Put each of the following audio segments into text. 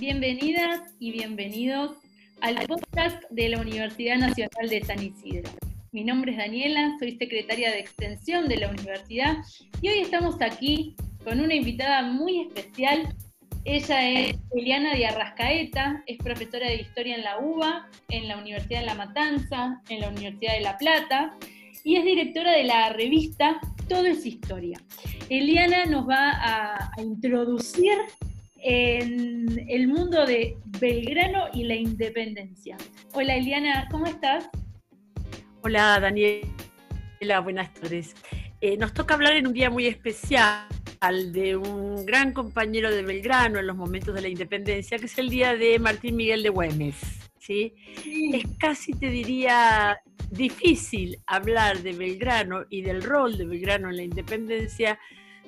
bienvenidas y bienvenidos al podcast de la Universidad Nacional de San Isidro. Mi nombre es Daniela, soy secretaria de Extensión de la universidad y hoy estamos aquí con una invitada muy especial. Ella es Eliana de Arrascaeta, es profesora de Historia en la UBA, en la Universidad de La Matanza, en la Universidad de La Plata y es directora de la revista Todo es Historia. Eliana nos va a, a introducir en el mundo de Belgrano y la independencia. Hola Eliana, ¿cómo estás? Hola Daniela, buenas tardes. Eh, nos toca hablar en un día muy especial de un gran compañero de Belgrano en los momentos de la independencia, que es el día de Martín Miguel de Güemes. ¿sí? Es casi, te diría, difícil hablar de Belgrano y del rol de Belgrano en la independencia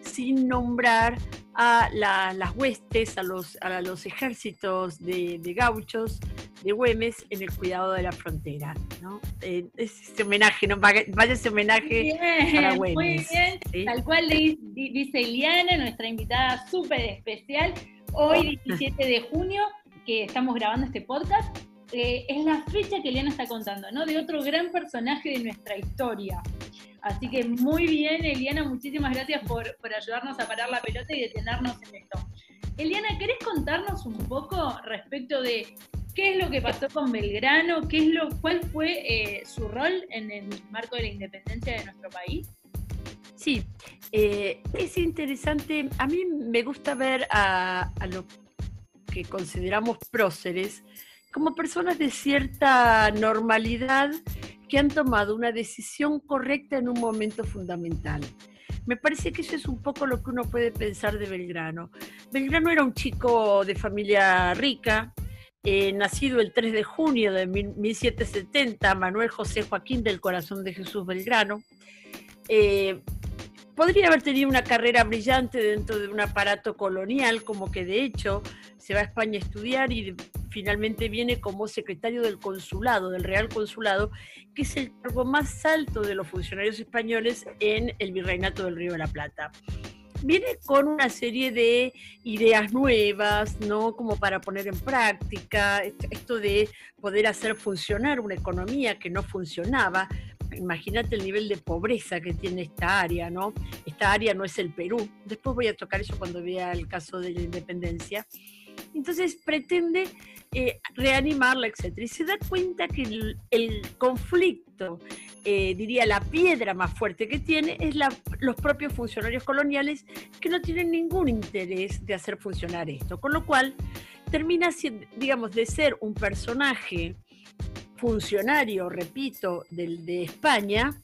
sin nombrar a las huestes, a los, a los ejércitos de, gauchos de Güemes en el cuidado de la frontera. ¿no? Eh, ese homenaje, ¿no? vaya, ese homenaje para Güemes. Muy bien, tal cual dice Eliana, nuestra invitada súper especial, hoy 17 de junio, que estamos grabando este podcast, eh, es la fecha que Eliana está contando, ¿no? De otro gran personaje de nuestra historia. Así que muy bien, Eliana, muchísimas gracias por, ayudarnos a parar la pelota y detenernos en esto. Eliana, ¿querés contarnos un poco respecto de qué es lo que pasó con Belgrano? ¿Qué es lo, ¿Cuál fue eh, su rol en el marco de la independencia de nuestro país? Sí, eh, es interesante. A mí me gusta ver a, a lo que consideramos próceres como personas de cierta normalidad han tomado una decisión correcta en un momento fundamental. Me parece que eso es un poco lo que uno puede pensar de Belgrano. Belgrano era un chico de familia rica, eh, nacido el 3 de junio de 1770, Manuel José Joaquín del Corazón de Jesús Belgrano. Eh, podría haber tenido una carrera brillante dentro de un aparato colonial, como que de hecho se va a España a estudiar y finalmente viene como secretario del consulado, del Real Consulado, que es el cargo más alto de los funcionarios españoles en el Virreinato del Río de la Plata. Viene con una serie de ideas nuevas, ¿no? Como para poner en práctica esto de poder hacer funcionar una economía que no funcionaba, imagínate el nivel de pobreza que tiene esta área, ¿no? Esta área no es el Perú. Después voy a tocar eso cuando vea el caso de la independencia. Entonces pretende eh, reanimarla, etc. Y se da cuenta que el, conflicto, eh, diría la piedra más fuerte que tiene, es los propios funcionarios coloniales que no tienen ningún interés de hacer funcionar esto. Con lo cual, termina, digamos, de ser un personaje funcionario, repito, del, de España,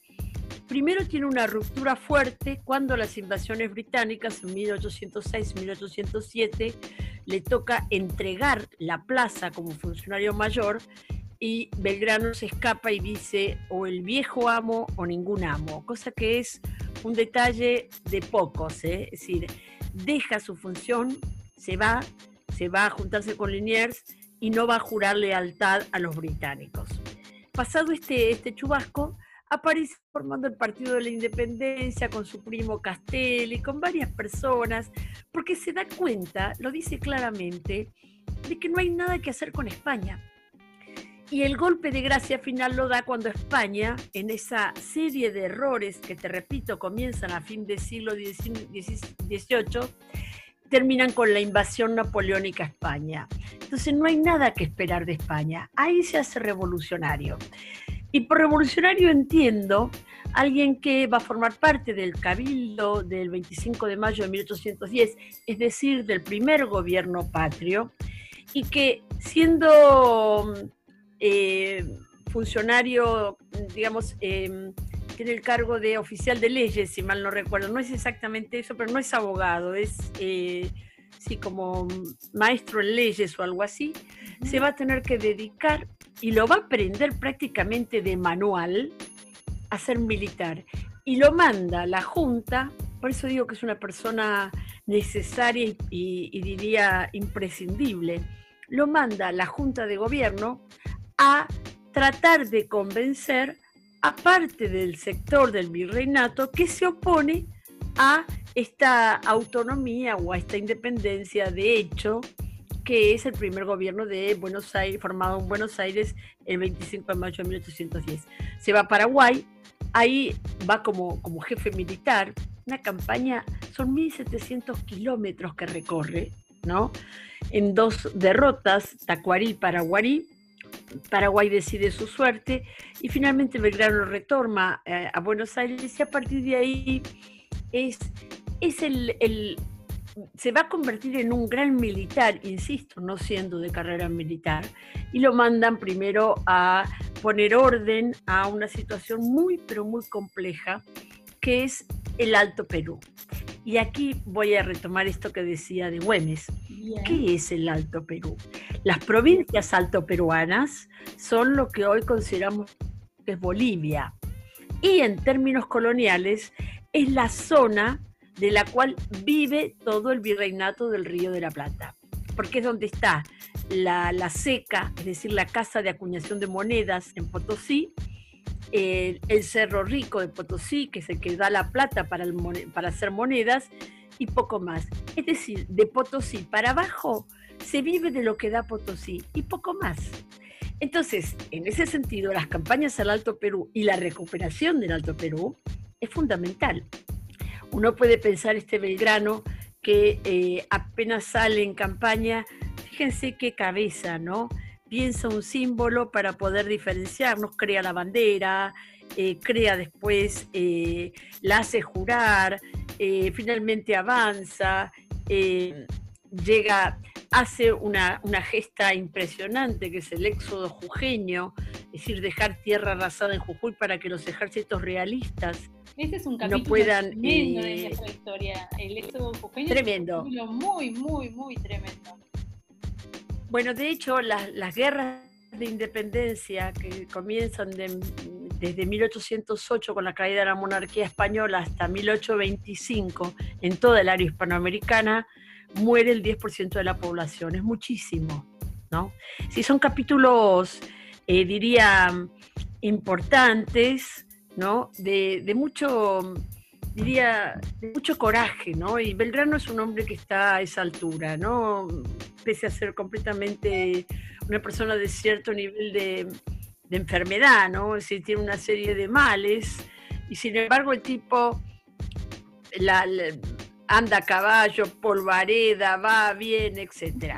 primero tiene una ruptura fuerte cuando las invasiones británicas en 1806-1807 le toca entregar la plaza como funcionario mayor y Belgrano se escapa y dice o el viejo amo o ningún amo, cosa que es un detalle de pocos, ¿eh? es decir, deja su función, se va, se va a juntarse con Liniers y no va a jurar lealtad a los británicos. Pasado este, este chubasco, aparece formando el Partido de la Independencia con su primo Castelli, con varias personas, porque se da cuenta, lo dice claramente, de que no hay nada que hacer con España. Y el golpe de gracia final lo da cuando España, en esa serie de errores que te repito comienzan a fin del siglo XVIII, terminan con la invasión napoleónica a España. Entonces no hay nada que esperar de España. Ahí se hace revolucionario. Y por revolucionario entiendo alguien que va a formar parte del cabildo del 25 de mayo de 1810, es decir, del primer gobierno patrio, y que siendo eh, funcionario, digamos, em, tiene el cargo de oficial de leyes, si mal no recuerdo. No es exactamente eso, pero no es abogado, es eh, sí, como maestro en leyes o algo así. Se va a tener que dedicar y lo va a aprender prácticamente de manual a ser militar. Y lo manda la Junta, por eso digo que es una persona necesaria y, diría imprescindible, lo manda la Junta de Gobierno a tratar de convencer aparte del sector del virreinato que se opone a esta autonomía o a esta independencia de hecho que es el primer gobierno de Buenos Aires, formado en Buenos Aires el 25 de mayo de 1810. Se va a Paraguay, ahí va como, como jefe militar, una campaña, son 1.700 kilómetros que recorre, ¿no? En dos derrotas, Tacuarí y Paraguarí, Paraguay decide su suerte y finalmente Belgrano retorna eh, a Buenos Aires y a partir de ahí es, es el, se va a convertir en un gran militar, insisto, no siendo de carrera militar, y lo mandan primero a poner orden a una situación muy, pero muy compleja, que es el Alto Perú. Y aquí voy a retomar esto que decía de Güemes. ¿Qué es el Alto Perú? Las provincias alto peruanas son lo que hoy consideramos que es Bolivia. Y en términos coloniales es la zona de la cual vive todo el virreinato del Río de la Plata, porque es donde está la, la seca, es decir, la casa de acuñación de monedas en Potosí, el, Cerro Rico de Potosí, que es el que da la plata para, para hacer monedas, y poco más. Es decir, de Potosí para abajo se vive de lo que da Potosí y poco más. Entonces, en ese sentido, las campañas al Alto Perú y la recuperación del Alto Perú es fundamental. Uno puede pensar este Belgrano que eh, apenas sale en campaña, fíjense qué cabeza, ¿no? piensa un símbolo para poder diferenciarnos, crea la bandera, eh, crea después, eh, la hace jurar, finalmente avanza, llega, hace una, una, gesta impresionante que es el éxodo jujeño, es decir, dejar tierra arrasada en Jujuy para que los ejércitos realistas no puedan, tremendo de nuestra historia, el éxodo jujeño tremendo. Es un muy, muy, muy tremendo. Bueno, de hecho, las, guerras de independencia que comienzan desde 1808 con la caída de la monarquía española hasta 1825 en toda el área hispanoamericana, muere el 10% de la población. Es muchísimo, ¿no? Si son capítulos, eh, diría, importantes, ¿no? De, mucho diría, mucho coraje, ¿no? Y Belgrano es un hombre que está a esa altura, ¿no? Pese a ser completamente una persona de cierto nivel de, enfermedad, ¿no? Es tiene una serie de males y sin embargo el tipo anda a caballo, polvareda, va, viene, etc.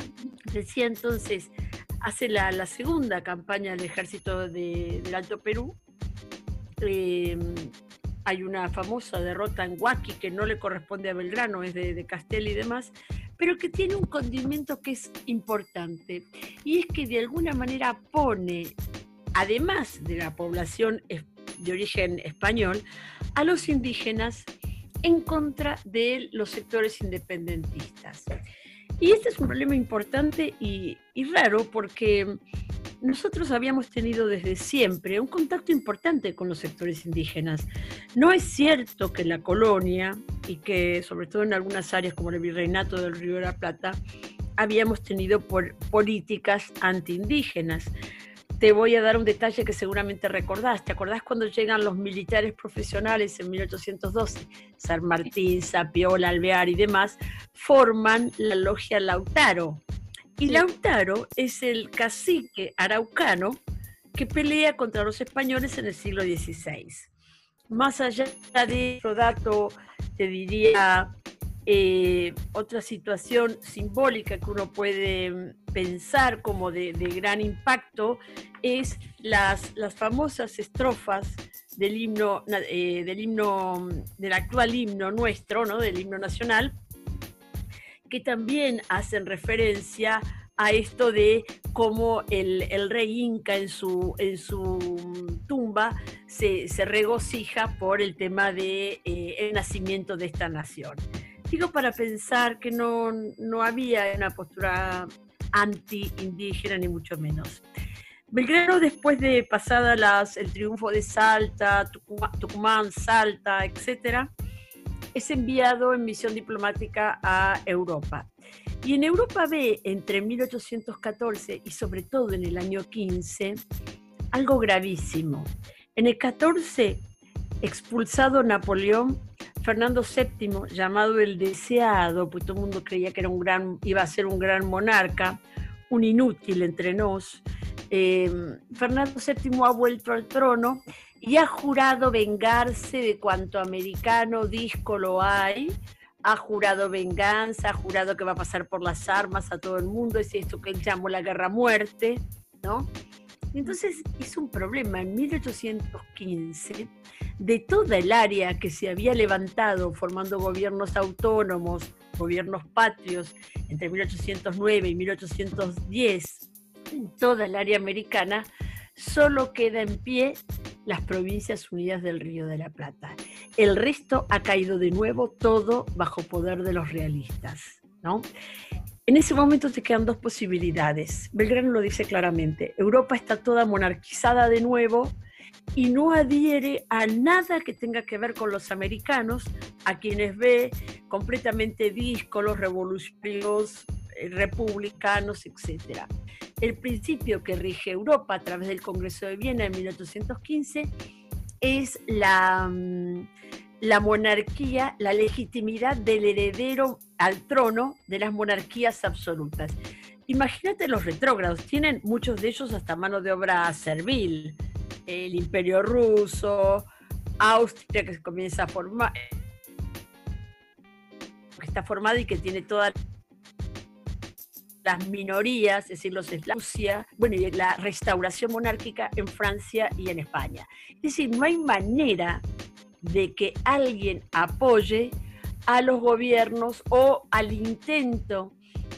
Decía entonces, hace la, segunda campaña del ejército del Alto Perú. Eh, hay una famosa derrota en Huaki que no le corresponde a Belgrano, es de Castel y demás, pero que tiene un condimento que es importante y es que de alguna manera pone, además de la población de origen español, a los indígenas en contra de los sectores independentistas. Y este es un problema importante y, raro porque nosotros habíamos tenido desde siempre un contacto importante con los sectores indígenas. No es cierto que la colonia y que sobre todo en algunas áreas como el virreinato del Río de la Plata habíamos tenido por políticas antiindígenas. Te voy a dar un detalle que seguramente recordás. ¿Te acordás cuando llegan los militares profesionales en 1812? San Martín, Sapiola, Alvear y demás forman la logia Lautaro, y Lautaro es el cacique araucano que pelea contra los españoles en el siglo XVI. Más allá de otro dato, te diría eh, otra situación simbólica que uno puede pensar como de, gran impacto es las, las famosas estrofas del himno, eh, del himno, del actual himno nuestro, ¿no? del himno nacional, que también hacen referencia a esto de cómo el, rey Inca en su, en su tumba se, regocija por el tema del de, eh, nacimiento de esta nación. Digo para pensar que no, había una postura anti-indígena, ni mucho menos. Belgrano, después de pasada las, el triunfo de Salta, Tucumán, Salta, etc., es enviado en misión diplomática a Europa. Y en Europa ve entre 1814 y sobre todo en el año 15 algo gravísimo. En el 14, expulsado Napoleón, Fernando VII, llamado el deseado, pues todo el mundo creía que era un gran, iba a ser un gran monarca, un inútil entre nos. Em, Fernando VII ha vuelto al trono y ha jurado vengarse de cuanto americano disco lo hay, ha jurado venganza, ha jurado que va a pasar por las armas a todo el mundo, es esto que él llamó la guerra muerte, ¿no? Entonces es un problema. En 1815, de toda el área que se había levantado formando gobiernos autónomos, gobiernos patrios, entre 1809 y 1810, en toda el área americana, solo queda en pie las provincias unidas del Río de la Plata. El resto ha caído de nuevo todo bajo poder de los realistas. ¿no? En ese momento te quedan dos posibilidades. Belgrano lo dice claramente. Europa está toda monarquizada de nuevo y no adhiere a nada que tenga que ver con los americanos, a quienes ve completamente díscolos, revolucionarios, eh, republicanos, etc. El principio que rige Europa a través del Congreso de Viena en 1815 es la, mm, la monarquía, la legitimidad del heredero al trono de las monarquías absolutas. Imagínate los retrógrados, tienen muchos de ellos hasta mano de obra servil. El imperio ruso, Austria que comienza a formar, que está formada y que tiene todas las minorías, es decir, los eslavos, bueno, y la restauración monárquica en Francia y en España. Es decir, no hay manera de que alguien apoye a los gobiernos o al intento,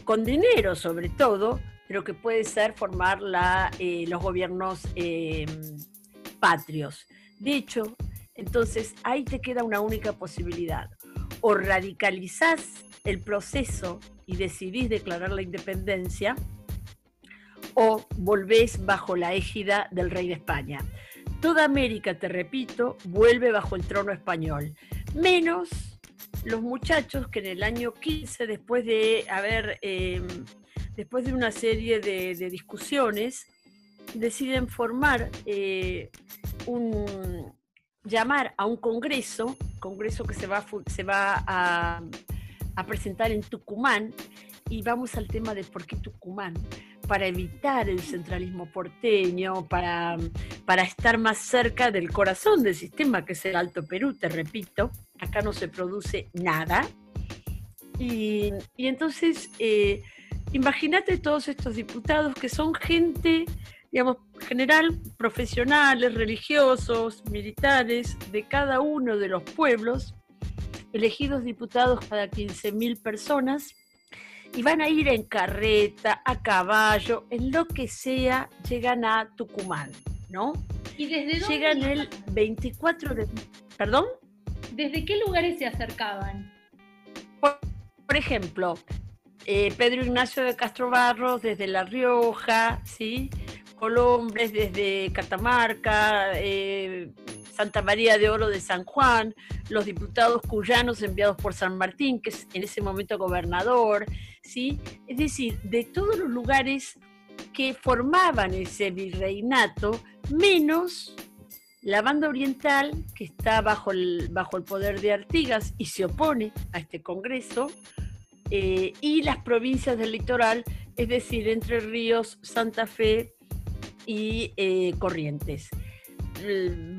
con dinero sobre todo, pero que puede ser formar eh, los gobiernos eh, patrios. De hecho, entonces ahí te queda una única posibilidad. O radicalizás el proceso y decidís declarar la independencia, o volvés bajo la égida del rey de España. Toda América, te repito, vuelve bajo el trono español, menos los muchachos que en el año 15, después de haber, em, después de una serie de, discusiones, deciden formar eh, un, llamar a un congreso, congreso que se va, se va a, a presentar en Tucumán, y vamos al tema de por qué Tucumán para evitar el centralismo porteño, para, para estar más cerca del corazón del sistema, que es el Alto Perú, te repito, acá no se produce nada. Y, entonces, eh, imagínate todos estos diputados que son gente, digamos, general, profesionales, religiosos, militares, de cada uno de los pueblos, elegidos diputados cada 15.000 personas, y van a ir en carreta, a caballo, en lo que sea, llegan a Tucumán, ¿no? ¿Y desde dónde? Llegan el 24 de... ¿Perdón? ¿Desde qué lugares se acercaban? Por, ejemplo, eh, Pedro Ignacio de Castro Barros desde La Rioja, ¿sí? Colombres desde Catamarca, eh, Santa María de Oro de San Juan, los diputados cuyanos enviados por San Martín, que es en ese momento gobernador, ¿sí? Es decir, de todos los lugares que formaban ese virreinato, menos la banda oriental, que está bajo el, bajo el poder de Artigas y se opone a este Congreso, eh, y las provincias del litoral, es decir, Entre Ríos, Santa Fe y eh, Corrientes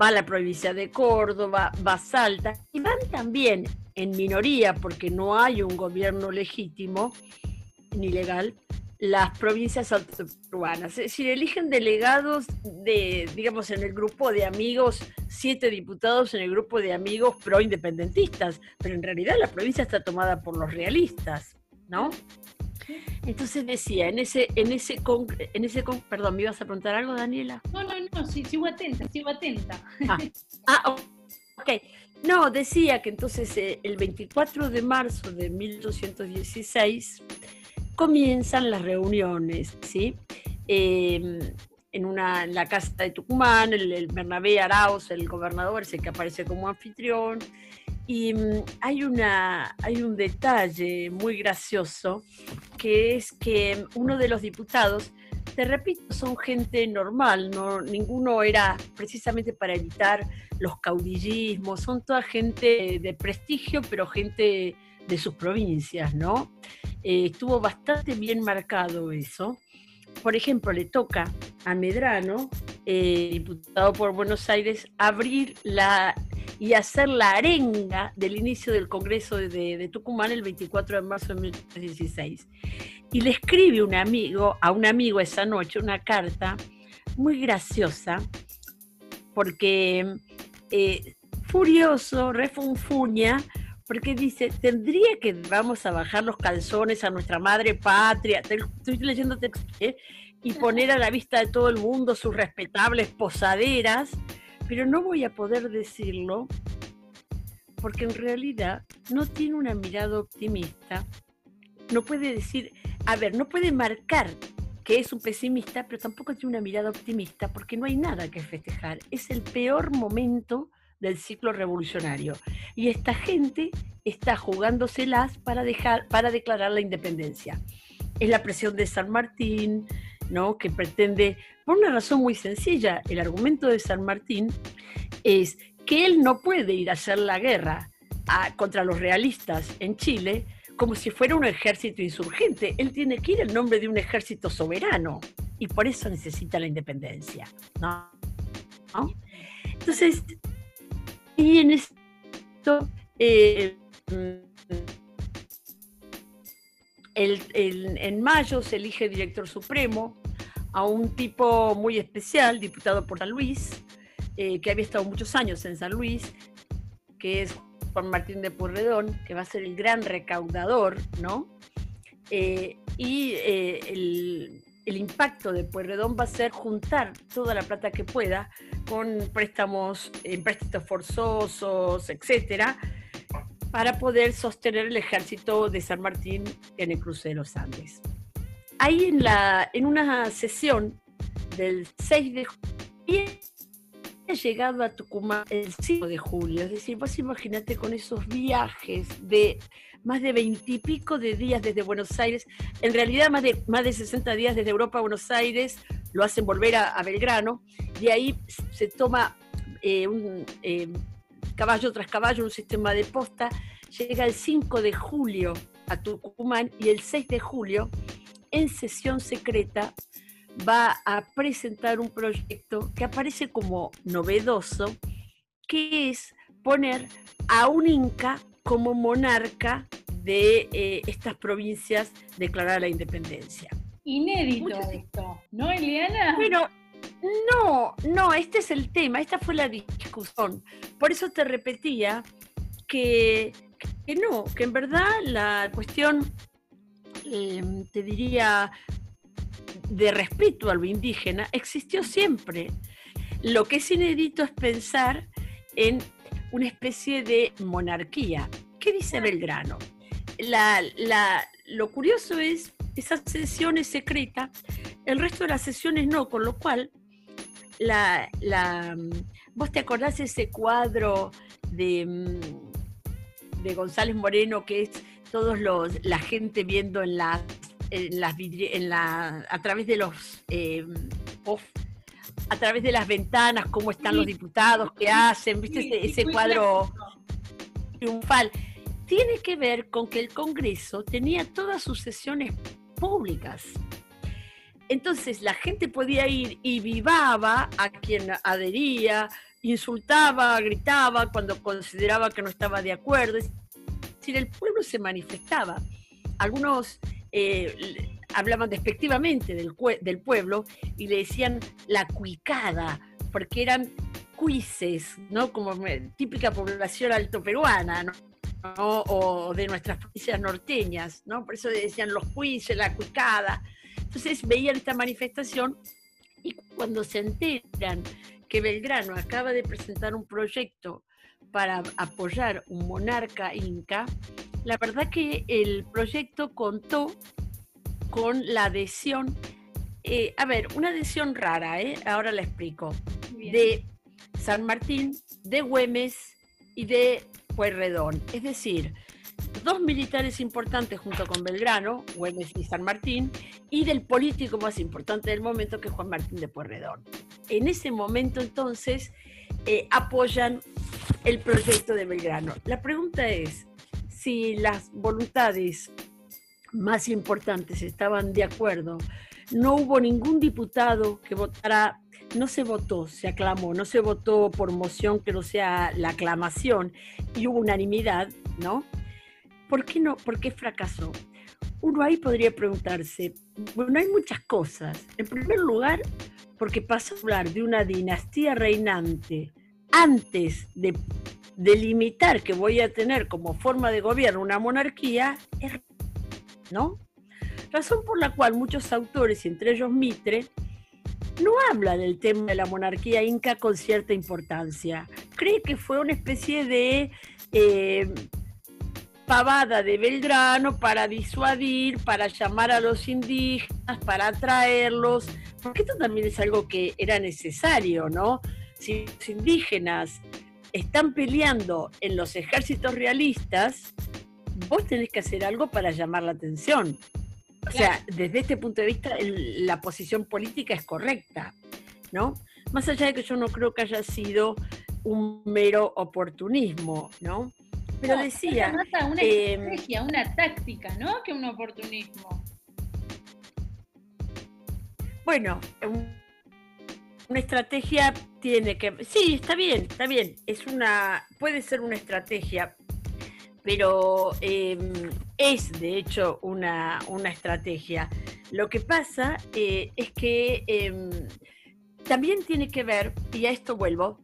va la provincia de Córdoba, va Salta, y van también en minoría, porque no hay un gobierno legítimo ni legal, las provincias urbanas. Es decir, eligen delegados de, digamos, en el grupo de amigos, siete diputados en el grupo de amigos pro-independentistas, pero en realidad la provincia está tomada por los realistas, ¿no? Entonces decía, en ese, en ese, en ese, perdón, ¿me ibas a preguntar algo, Daniela? No, no, no, sí, sigo atenta, sigo atenta. Ah, ah ok. No, decía que entonces eh, el 24 de marzo de 1216 comienzan las reuniones, ¿sí? Em, en, una, en la casa de Tucumán, el, el Bernabé Arauz, el gobernador, ese que aparece como anfitrión, y mm, hay, una, hay un detalle muy gracioso, que es que uno de los diputados te repito, son gente normal, no, ninguno era precisamente para evitar los caudillismos, son toda gente de prestigio, pero gente de sus provincias, ¿no? Eh, estuvo bastante bien marcado eso. Por ejemplo, le toca a Medrano, eh, diputado por Buenos Aires, abrir la y hacer la arenga del inicio del Congreso de, Tucumán el 24 de marzo de 1916. Y le escribe un amigo, a un amigo esa noche una carta muy graciosa, porque eh, furioso, refunfuña, porque dice, tendría que vamos a bajar los calzones a nuestra madre patria, estoy leyendo texto, ¿eh? y poner a la vista de todo el mundo sus respetables posaderas, pero no voy a poder decirlo porque en realidad no tiene una mirada optimista, no puede decir, a ver, no puede marcar que es un pesimista, pero tampoco tiene una mirada optimista porque no hay nada que festejar. Es el peor momento del ciclo revolucionario. Y esta gente está jugándoselas para, dejar, para declarar la independencia. Es la presión de San Martín, ¿no? que pretende, por una razón muy sencilla, el argumento de San Martín es que él no puede ir a hacer la guerra contra los realistas en Chile como si fuera un ejército insurgente. Él tiene que ir en nombre de un ejército soberano y por eso necesita la independencia. ¿no? Entonces, y en esto, eh, en mayo se elige director supremo a un tipo muy especial, diputado por San Luis, eh, que había estado muchos años en San Luis, que es Juan Martín de Purredón, que va a ser el gran recaudador, ¿no? Eh, y el, el impacto de Pueyrredón va a ser juntar toda la plata que pueda con préstamos, préstamos forzosos, etcétera, para poder sostener el ejército de San Martín en el cruce de los Andes. Ahí en, la, en una sesión del 6 de julio, ha llegado a Tucumán el 5 de julio, es decir, vos imagínate con esos viajes de más de veintipico de días desde Buenos Aires, en realidad más de, más de 60 días desde Europa a Buenos Aires, lo hacen volver a, Belgrano, y ahí se toma eh, un, eh, caballo tras caballo, un sistema de posta, llega el 5 de julio a Tucumán y el 6 de julio, en sesión secreta, va a presentar un proyecto que aparece como novedoso, que es poner a un inca como monarca de eh, estas provincias declarar la independencia. Inédito esto, ¿no, Eliana? Bueno, no, no, este es el tema, esta fue la discusión. Por eso te repetía que, no, que en verdad la cuestión, em, te diría, de respeto a lo indígena existió siempre. Lo que es inédito es pensar en una especie de monarquía. ¿Qué dice Belgrano? lo curioso es, esas sesiones secretas, el resto de las sesiones no, con lo cual, la, ¿vos te acordás ese cuadro de, mm, de González Moreno que es todos los, la gente viendo en las, en las en la, a través de los eh, a través de las ventanas, cómo están los diputados, qué hacen, ¿viste ese, cuadro triunfal? Tiene que ver con que el Congreso tenía todas sus sesiones públicas. Entonces la gente podía ir y vivaba a quien adhería, insultaba, gritaba cuando consideraba que no estaba de acuerdo. Es decir, el pueblo se manifestaba. Algunos eh, hablaban despectivamente del, pueblo y le decían la cuicada, porque eran cuises, ¿no? Como típica población alto peruana, ¿no? O de nuestras provincias norteñas, ¿no? Por eso decían los cuises, la cuicada. Entonces veían esta manifestación y cuando se enteran que Belgrano acaba de presentar un proyecto para apoyar un monarca inca, la verdad que el proyecto contó con la adhesión, eh, a ver, una adhesión rara, ¿eh? ahora la explico, de San Martín, de Güemes y de Pueyrredón. Es decir, dos militares importantes junto con Belgrano, Güemes y San Martín, y del político más importante del momento, que es Juan Martín de Pueyrredón. En ese momento entonces eh, apoyan el proyecto de Belgrano. La pregunta es si las voluntades más importantes estaban de acuerdo. No hubo ningún diputado que votara, no se votó, se aclamó, no se votó por moción que no sea la aclamación y hubo unanimidad, ¿no? ¿Por qué no? ¿Por fracasó? Uno ahí podría preguntarse, bueno, hay muchas cosas. En primer lugar, porque pasó a hablar de una dinastía reinante antes de delimitar que voy a tener como forma de gobierno una monarquía, ¿no? Razón por la cual muchos autores, entre ellos Mitre, no habla del tema de la monarquía inca con cierta importancia. Cree que fue una especie de eh, pavada de Belgrano para disuadir, para llamar a los indígenas, para atraerlos, porque esto también es algo que era necesario, ¿no? Si los indígenas están peleando en los ejércitos realistas, vos tenés que hacer algo para llamar la atención. O sea, desde este punto de vista, la posición política es correcta, ¿no? Más allá de que yo no creo que haya sido un mero oportunismo, ¿no? Pero decía... una em, estrategia, una táctica, ¿no? Que un oportunismo. Bueno, una estrategia tiene que. Sí, está bien, está bien. Es una. Puede ser una estrategia, pero em, es de hecho una, estrategia. Lo que pasa eh, es que em, también tiene que ver, y a esto vuelvo,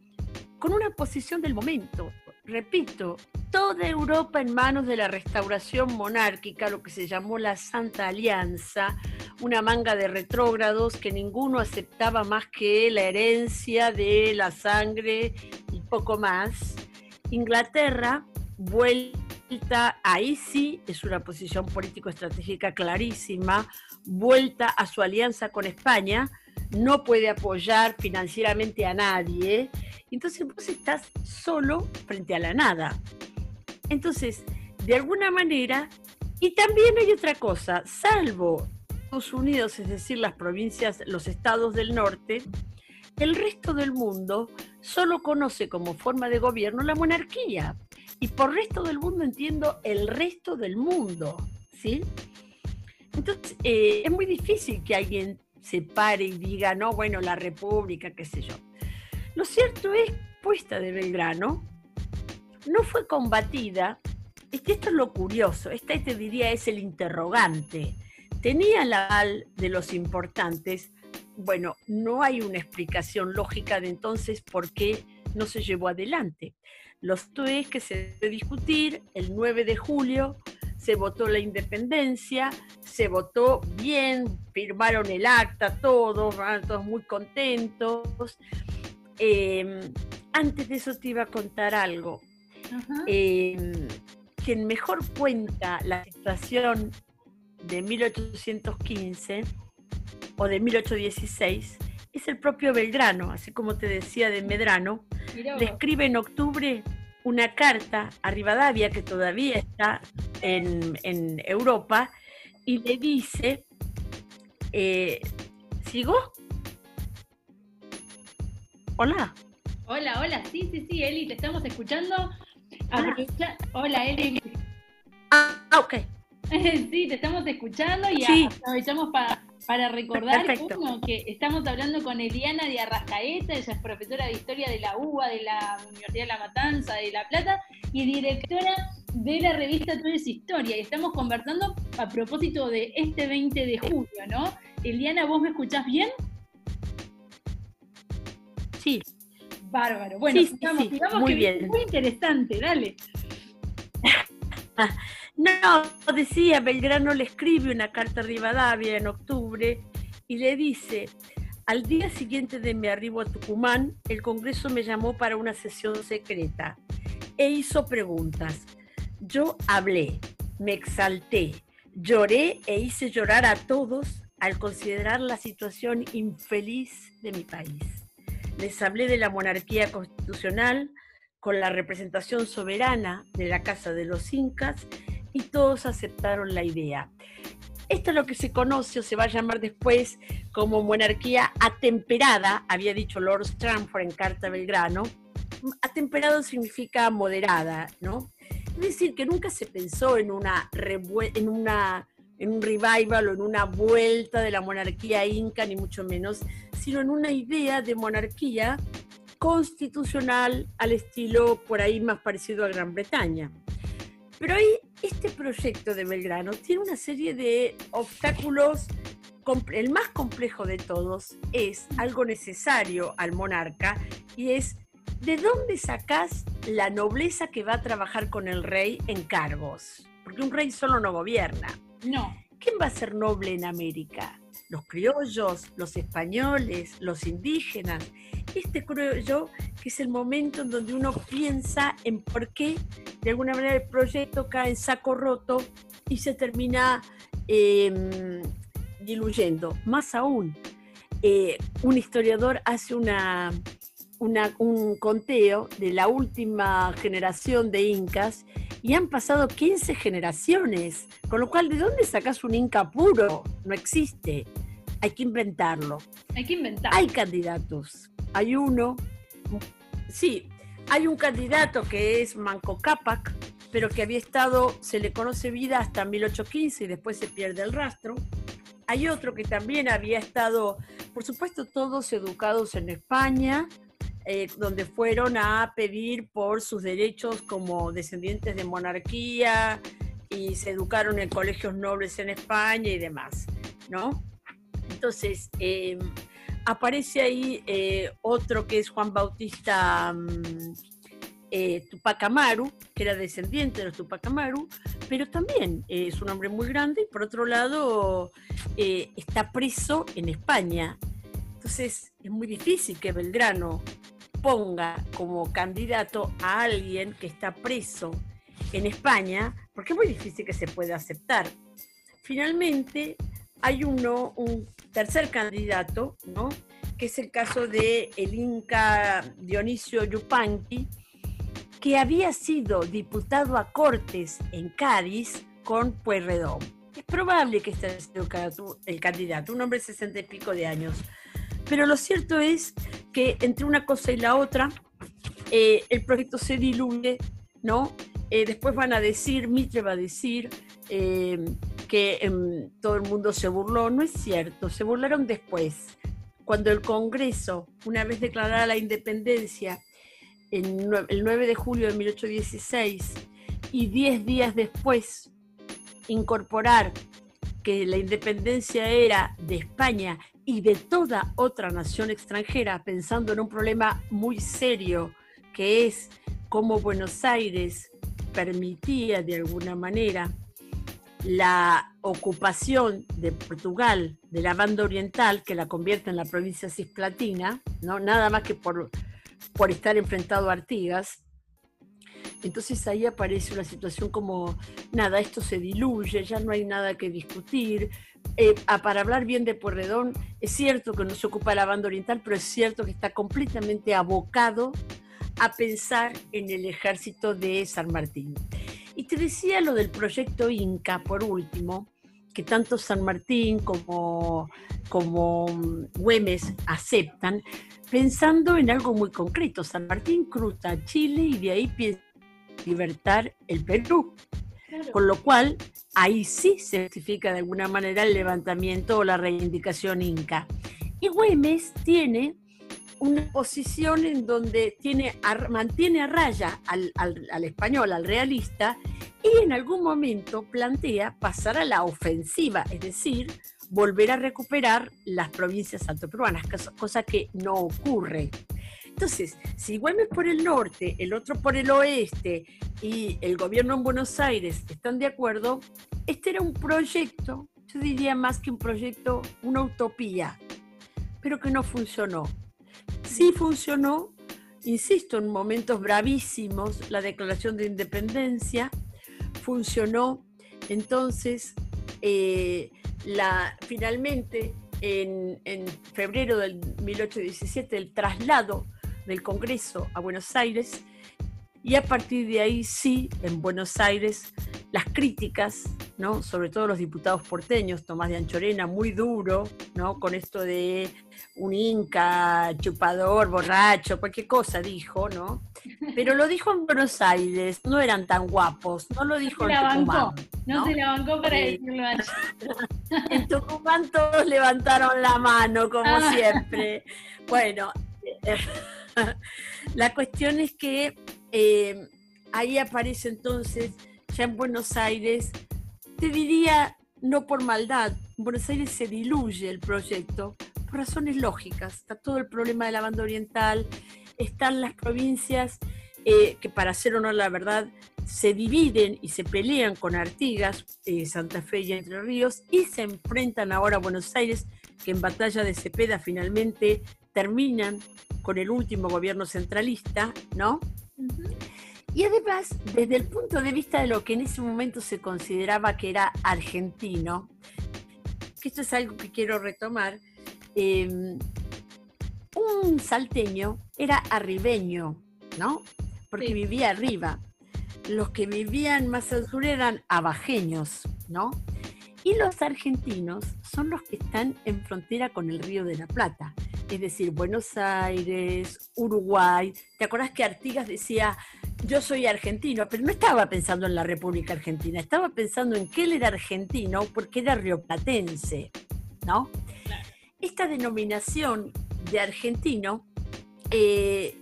con una posición del momento. Repito, toda Europa en manos de la restauración monárquica, lo que se llamó la Santa Alianza, una manga de retrógrados que ninguno aceptaba más que la herencia de la sangre y poco más. Inglaterra vuelta, ahí sí es una posición político-estratégica clarísima, vuelta a su alianza con España, no puede apoyar financieramente a nadie, entonces vos estás solo frente a la nada. Entonces, de alguna manera, y también hay otra cosa, salvo Estados Unidos, es decir, las provincias, los estados del norte, el resto del mundo solo conoce como forma de gobierno la monarquía. Y por resto del mundo entiendo el resto del mundo, ¿sí? Entonces, eh, es muy difícil que alguien se pare y diga, no, bueno, la república, qué sé yo. Lo cierto es, puesta de Belgrano, no fue combatida, esto es lo curioso, este te diría es el interrogante, tenía la aval de los importantes, bueno, no hay una explicación lógica de entonces por qué no se llevó adelante. Lo cierto es que se debe discutir el 9 de julio, se votó la independencia, se votó bien, firmaron el acta, todos, todos muy contentos. Em, antes de eso te iba a contar algo. Em, quien mejor cuenta la situación de 1815 o de 1816 es el propio Belgrano, así como te decía de Medrano, le escribe en octubre una carta a Rivadavia, que todavía está en, Europa, y le dice, eh, ¿sigo? Hola. Hola, hola, sí, sí, sí, Eli, te estamos escuchando. Hola, Eli. Ah, ok. sí, te estamos escuchando y aprovechamos para recordar que estamos hablando con Eliana de Arrascaeta, ella es profesora de Historia de la UBA, de la Universidad de La Matanza, de La Plata, y directora de la revista Todo es Historia. Y estamos conversando a propósito de este 20 de julio, ¿no? Eliana, ¿vos me escuchás bien? Sí. Bárbaro. Bueno, digamos, muy bien. muy interesante, dale. No, decía, Belgrano le escribe una carta a Rivadavia en octubre y le dice, al día siguiente de mi arribo a Tucumán, el Congreso me llamó para una sesión secreta e hizo preguntas. Yo hablé, me exalté, lloré e hice llorar a todos al considerar la situación infeliz de mi país. Les hablé de la monarquía constitucional con la representación soberana de la Casa de los Incas y todos aceptaron la idea. Esto es lo que se conoce o se va a llamar después como monarquía atemperada, había dicho Lord Stranford en Carta Belgrano. Atemperado significa moderada, ¿no? Es decir, que nunca se pensó en una, en una en un revival o en una vuelta de la monarquía inca, ni mucho menos, sino en una idea de monarquía constitucional al estilo por ahí más parecido a Gran Bretaña. Pero ahí este proyecto de Belgrano tiene una serie de obstáculos. El más complejo de todos es algo necesario al monarca y es ¿de dónde sacás la nobleza que va a trabajar con el rey en cargos? Porque un rey solo no gobierna. No. ¿Quién va a ser noble en América? Los criollos, los españoles, los indígenas. Este creo yo que es el momento en donde uno piensa en por qué de alguna manera el proyecto cae en saco roto y se termina em, diluyendo. Más aún, eh, un historiador hace una, un conteo de la última generación de incas y han pasado 15 generaciones, con lo cual, ¿de dónde sacas un inca puro? No existe. Hay que inventarlo. Hay que inventar. Hay candidatos. Hay uno, sí, hay un candidato que es Manco Cápac, pero que había estado, se le conoce vida hasta 1815 y después se pierde el rastro. Hay otro que también había estado, por supuesto, todos educados en España, eh, donde fueron a pedir por sus derechos como descendientes de monarquía y se educaron en colegios nobles en España y demás, ¿no? Entonces, eh, aparece ahí eh, otro que es Juan Bautista mm, Tupac Amaru, que era descendiente de los Tupac Amaru, pero también es un hombre muy grande y por otro lado está preso en España. Entonces es muy difícil que Belgrano ponga como candidato a alguien que está preso en España, porque es muy difícil que se pueda aceptar. Finalmente, hay uno, un tercer candidato, ¿no? que es el caso de Inca Dionisio Yupanqui, que había sido diputado a Cortes en Cádiz con Pueyrredón. Es probable que este sea el candidato, un hombre de sesenta y pico de años. Pero lo cierto es que entre una cosa y la otra, eh, el proyecto se diluye, ¿no? Eh, después van a decir, Mitre va a decir eh, que em, todo el mundo se burló. No es cierto, se burlaron después, cuando el Congreso, una vez declarada la independencia, el 9 de julio de 1816, y 10 días después, incorporar que la independencia era de España y de toda otra nación extranjera, pensando en un problema muy serio, que es cómo Buenos Aires permitía de alguna manera la ocupación de Portugal de la banda oriental, que la convierte en la provincia cisplatina, ¿no? nada más que por, por estar enfrentado a Artigas, entonces ahí aparece una situación como, nada, esto se diluye, ya no hay nada que discutir. Eh, para hablar bien de Porredón, es cierto que no se ocupa la banda oriental, pero es cierto que está completamente abocado a pensar en el ejército de San Martín. Y te decía lo del proyecto Inca, por último, que tanto San Martín como, como Güemes aceptan, pensando en algo muy concreto. San Martín cruza Chile y de ahí piensa libertar el Perú. Con lo cual, ahí sí se justifica de alguna manera el levantamiento o la reivindicación inca. Y Güemes tiene una posición en donde tiene, mantiene a raya al, al, español, al realista, y en algún momento plantea pasar a la ofensiva, es decir, volver a recuperar las provincias altoperuanas, cosa que no ocurre. Entonces, si Güemes por el norte, el otro por el oeste y el gobierno en Buenos Aires están de acuerdo, este era un proyecto, yo diría más que un proyecto, una utopía, pero que no funcionó. Sí funcionó, insisto, en momentos bravísimos, la declaración de independencia, funcionó entonces eh, finalmente en, en, febrero del 1817 el traslado del Congreso a Buenos Aires y a partir de ahí sí, en Buenos Aires las críticas, ¿no? sobre todo los diputados porteños, Tomás de Anchorena, muy duro, ¿no? con esto de un inca, chupador, borracho, cualquier cosa dijo, ¿no? Pero lo dijo en Buenos Aires, no eran tan guapos, no lo dijo en Tucumán. No, se la bancó para decirlo En Tucumán todos levantaron la mano, como ah. siempre. Bueno, la cuestión es que eh, ahí aparece entonces ya en Buenos Aires, te diría, no por maldad, en Buenos Aires se diluye el proyecto por razones lógicas. Está todo el problema de la banda oriental, están las provincias eh, que para hacer honor la verdad se dividen y se pelean con Artigas, eh, Santa Fe y Entre Ríos, y se enfrentan ahora a Buenos Aires, que en batalla de Cepeda finalmente terminan con el último gobierno centralista, ¿no? Y además, desde el punto de vista de lo que en ese momento se consideraba que era argentino, que esto es algo que quiero retomar, em, un salteño era arribeño, ¿no? Porque vivía arriba. Los que vivían más al sur eran abajeños, ¿no? Y los argentinos son los que están en frontera con el Río de la Plata, es decir, Buenos Aires, Uruguay. ¿Te acordás que Artigas decía, yo soy argentino, pero no estaba pensando en la República Argentina, estaba pensando en que él era argentino porque era rioplatense, ¿no? Esta denominación de argentino, eh,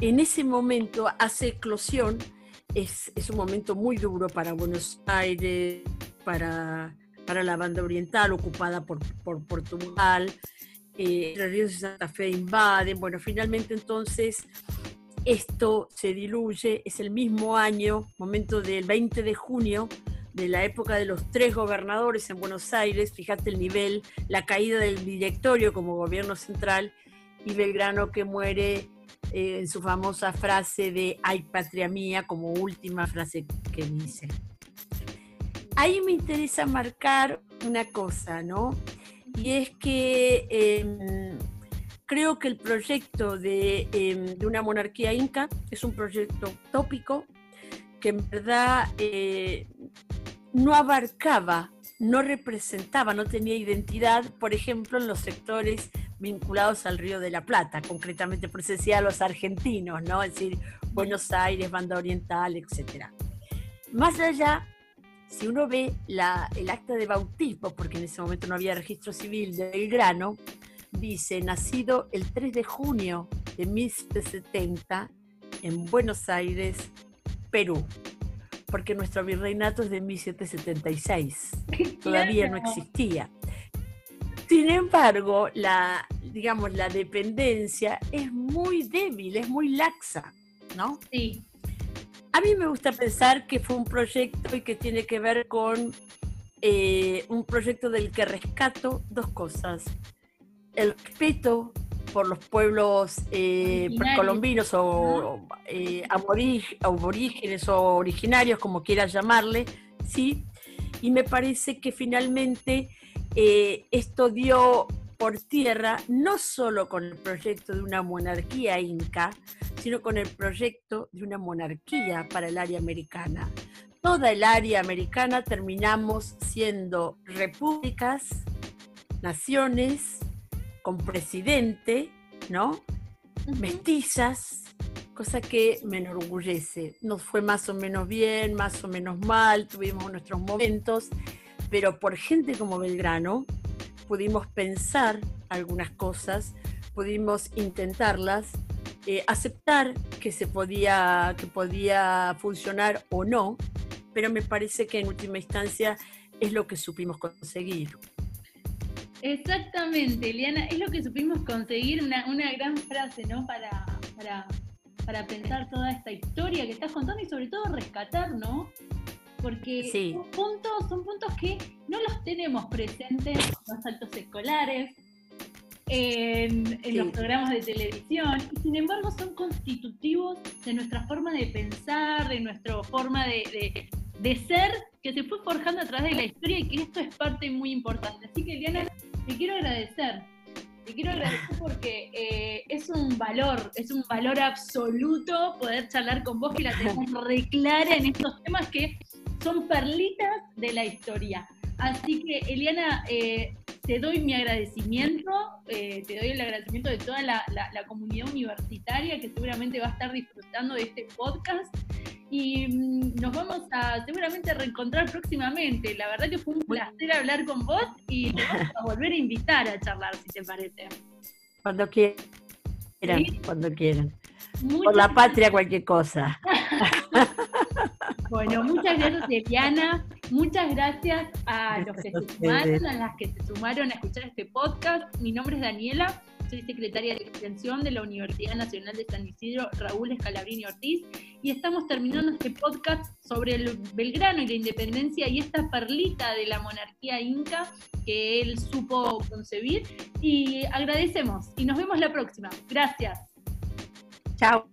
en ese momento hace eclosión, es, un momento muy duro para Buenos Aires, para, para la banda oriental ocupada por, por Portugal, eh, Ríos de Santa Fe invaden, bueno, finalmente entonces esto se diluye, es el mismo año, momento del 20 de junio, de la época de los tres gobernadores en Buenos Aires, fíjate el nivel, la caída del directorio como gobierno central y Belgrano que muere eh, en su famosa frase de ay patria mía como última frase que dice. Ahí me interesa marcar una cosa, ¿no? Y es que em, creo que el proyecto em, de, una monarquía inca es un proyecto tópico que en verdad eh, no abarcaba, no representaba, no tenía identidad, por ejemplo, en los sectores vinculados al Río de la Plata, concretamente, por eso decía los argentinos, ¿no? Es decir, Buenos Aires, Banda Oriental, etc. Más allá, si uno ve el acta de bautismo, porque en ese momento no había registro civil de Belgrano, dice, nacido el 3 de junio de 1770 en Buenos Aires, Perú, porque nuestro virreinato es de 1776, todavía no existía. Sin embargo, la, digamos, la dependencia es muy débil, es muy laxa, ¿no? Sí. A mí me gusta pensar que fue un proyecto y que tiene que ver con eh, un proyecto del que rescato dos cosas. El respeto por los pueblos eh, colombinos o eh, aborígenes o originarios, como quieras llamarle, ¿sí? Y me parece que finalmente eh, esto dio por tierra no solo con el proyecto de una monarquía inca, sino con el proyecto de una monarquía para el área americana. Toda el área americana terminamos siendo repúblicas, naciones, con presidente, ¿no? Mestizas, cosa que me enorgullece. Nos fue más o menos bien, más o menos mal, tuvimos nuestros momentos, pero por gente como Belgrano pudimos pensar algunas cosas, pudimos intentarlas, eh, aceptar que se podía, que podía funcionar o no, pero me parece que en última instancia es lo que supimos conseguir. Exactamente, Eliana, es lo que supimos conseguir, una, gran frase, ¿no? Para, para, pensar toda esta historia que estás contando y sobre todo rescatar, ¿no? Porque son, puntos, son puntos que no los tenemos presentes en los altos escolares, en, los programas de televisión, y sin embargo son constitutivos de nuestra forma de pensar, de nuestra forma de, de ser, que se fue forjando a través de la historia y que esto es parte muy importante. Así que, Eliana, te quiero agradecer. Te quiero agradecer porque eh, es un valor, es un valor absoluto poder charlar con vos que la tenemos re clara en estos temas que son perlitas de la historia. Así que, Eliana, eh, te doy mi agradecimiento, eh, te doy el agradecimiento de toda la, comunidad universitaria que seguramente va a estar disfrutando de este podcast y mm, nos vamos a seguramente reencontrar próximamente. La verdad que fue un placer hablar con vos y te vamos a volver a invitar a charlar, si te parece. Cuando quieran, cuando quieran. Por la patria cualquier cosa. bueno, muchas gracias Eliana, muchas gracias a los que se sumaron, a las que se sumaron a escuchar este podcast. Mi nombre es Daniela, soy secretaria de Extensión de la Universidad Nacional de San Isidro, Raúl Escalabrini Ortiz, y estamos terminando este podcast sobre el Belgrano y la independencia y esta perlita de la monarquía inca que él supo concebir. Y agradecemos y nos vemos la próxima. Gracias. Chao.